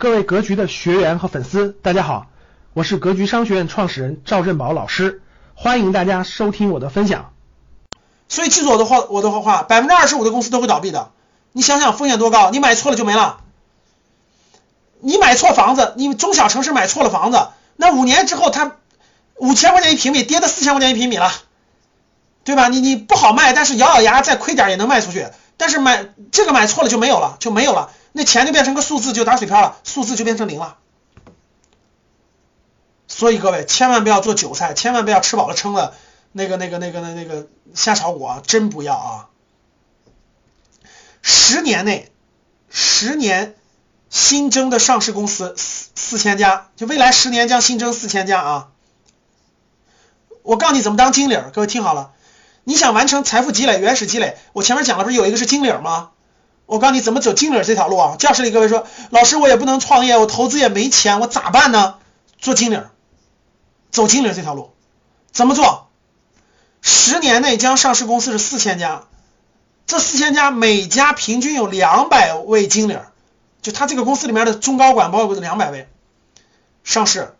各位格局的学员和粉丝，大家好，我是格局商学院创始人赵振宝老师，欢迎大家收听我的分享。所以记住我的话，我的话，百分之二十五的公司都会倒闭的。你想想风险多高？你买错了就没了。你买错房子，你中小城市买错了房子，那五年之后它五千块钱一平米跌到四千块钱一平米了，对吧？你你不好卖，但是咬咬牙再亏点也能卖出去。但是买这个买错了就没有了，就没有了，那钱就变成个数字就打水漂了，数字就变成零了。所以各位千万不要做韭菜，千万不要吃饱了撑了那个那个那个那那个瞎炒股啊，真不要啊！十年内，十年新增的上市公司四四千家，就未来十年将新增四千家啊！我告诉你怎么当经理，各位听好了。你想完成财富积累、原始积累，我前面讲了，不是有一个是经理吗？我告诉你怎么走经理这条路啊！教室里各位说，老师我也不能创业，我投资也没钱，我咋办呢？做经理，走经理这条路，怎么做？十年内将上市公司是四千家，这四千家每家平均有两百位经理，就他这个公司里面的中高管包括两百位上市，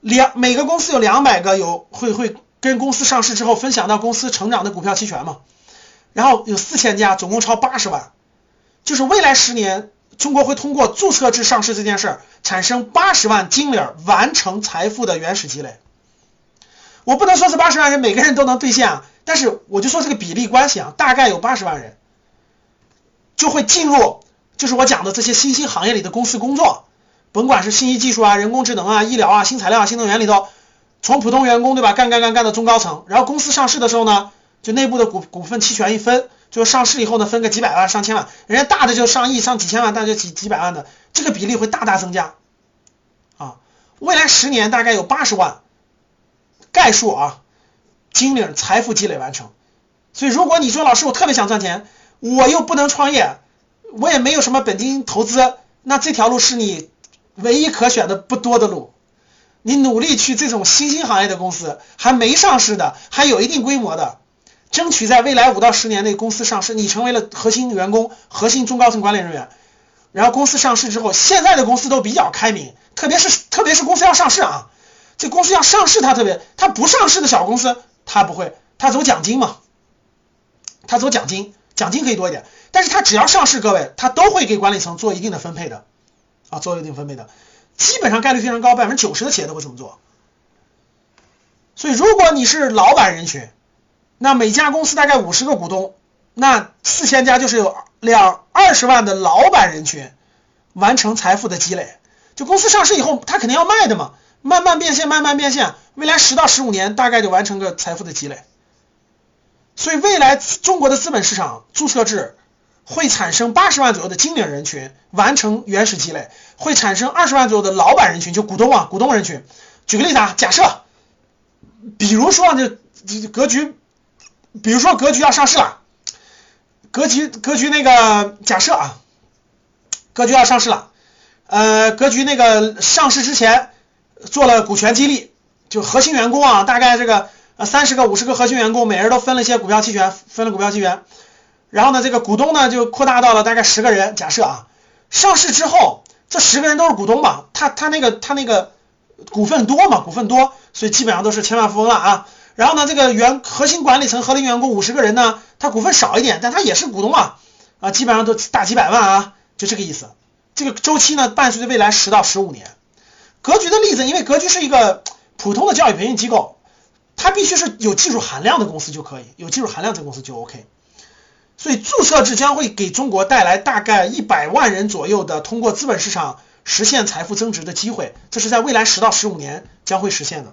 两每个公司有两百个有会会。跟公司上市之后分享到公司成长的股票期权嘛，然后有四千家，总共超八十万，未来十年中国会通过注册制上市这件事儿产生八十万经理完成财富的原始积累。我不能说是八十万人每个人都能兑现啊，但是我就说这个比例关系啊，大概有八十万人就会进入，就是我讲的这些新兴行业里的公司工作，甭管是信息技术啊、人工智能啊、医疗啊、新材料啊、新能源里头。从普通员工对吧，干干干干到中高层，然后公司上市的时候呢，就内部的股股份期权一分，就上市以后呢，分个几百万、上千万，人家大的就上亿、上几千万，大就几几百万的，这个比例会大大增加啊。未来十年大概有八十万概述啊，金领财富积累完成。所以如果你说老师我特别想赚钱，我又不能创业，我也没有什么本金投资，那这条路是你唯一可选的不多的路。你努力去这种新兴行业的公司，还没上市的，还有一定规模的，争取在未来五到十年内公司上市，你成为了核心员工、核心中高层管理人员。然后公司上市之后，现在的公司都比较开明，特别是特别是公司要上市啊，这公司要上市，它特别，它不上市的小公司，它不会，它走奖金嘛，它走奖金，奖金可以多一点，但是它只要上市，各位，它都会给管理层做一定的分配的，啊，做一定分配的。基本上概率非常高，百分之九十的企业都会这么做。所以，如果你是老板人群，那每家公司大概五十个股东，那四千家就是有两二十万的老板人群完成财富的积累。就公司上市以后，他肯定要卖的嘛，慢慢变现，慢慢变现，未来十到十五年大概就完成个财富的积累。所以，未来中国的资本市场注册制。会产生八十万左右的经理人群完成原始积累，会产生二十万左右的老板人群，就股东啊，股东人群。举个例子啊，假设，比如说这格局，比如说格局要上市了，格局格局那个假设啊，格局要上市了，呃，格局那个上市之前做了股权激励，就核心员工啊，大概这个三十个五十个核心员工，每人都分了一些股票期权，分了股票期权。然后呢，这个股东呢就扩大到了大概十个人。假设啊，上市之后，这十个人都是股东嘛，他他那个他那个股份多嘛，股份多，所以基本上都是千万富翁了啊。然后呢，这个原核心管理层、核心员工五十个人呢，他股份少一点，但他也是股东啊，啊，基本上都大几百万啊，就这个意思。这个周期呢，伴随着未来十到十五年。格局的例子，因为格局是一个普通的教育培训机构，它必须是有技术含量的公司就可以，有技术含量的公司就 OK。所以注册制将会给中国带来大概一百万人左右的通过资本市场实现财富增值的机会，这是在未来十到十五年将会实现的。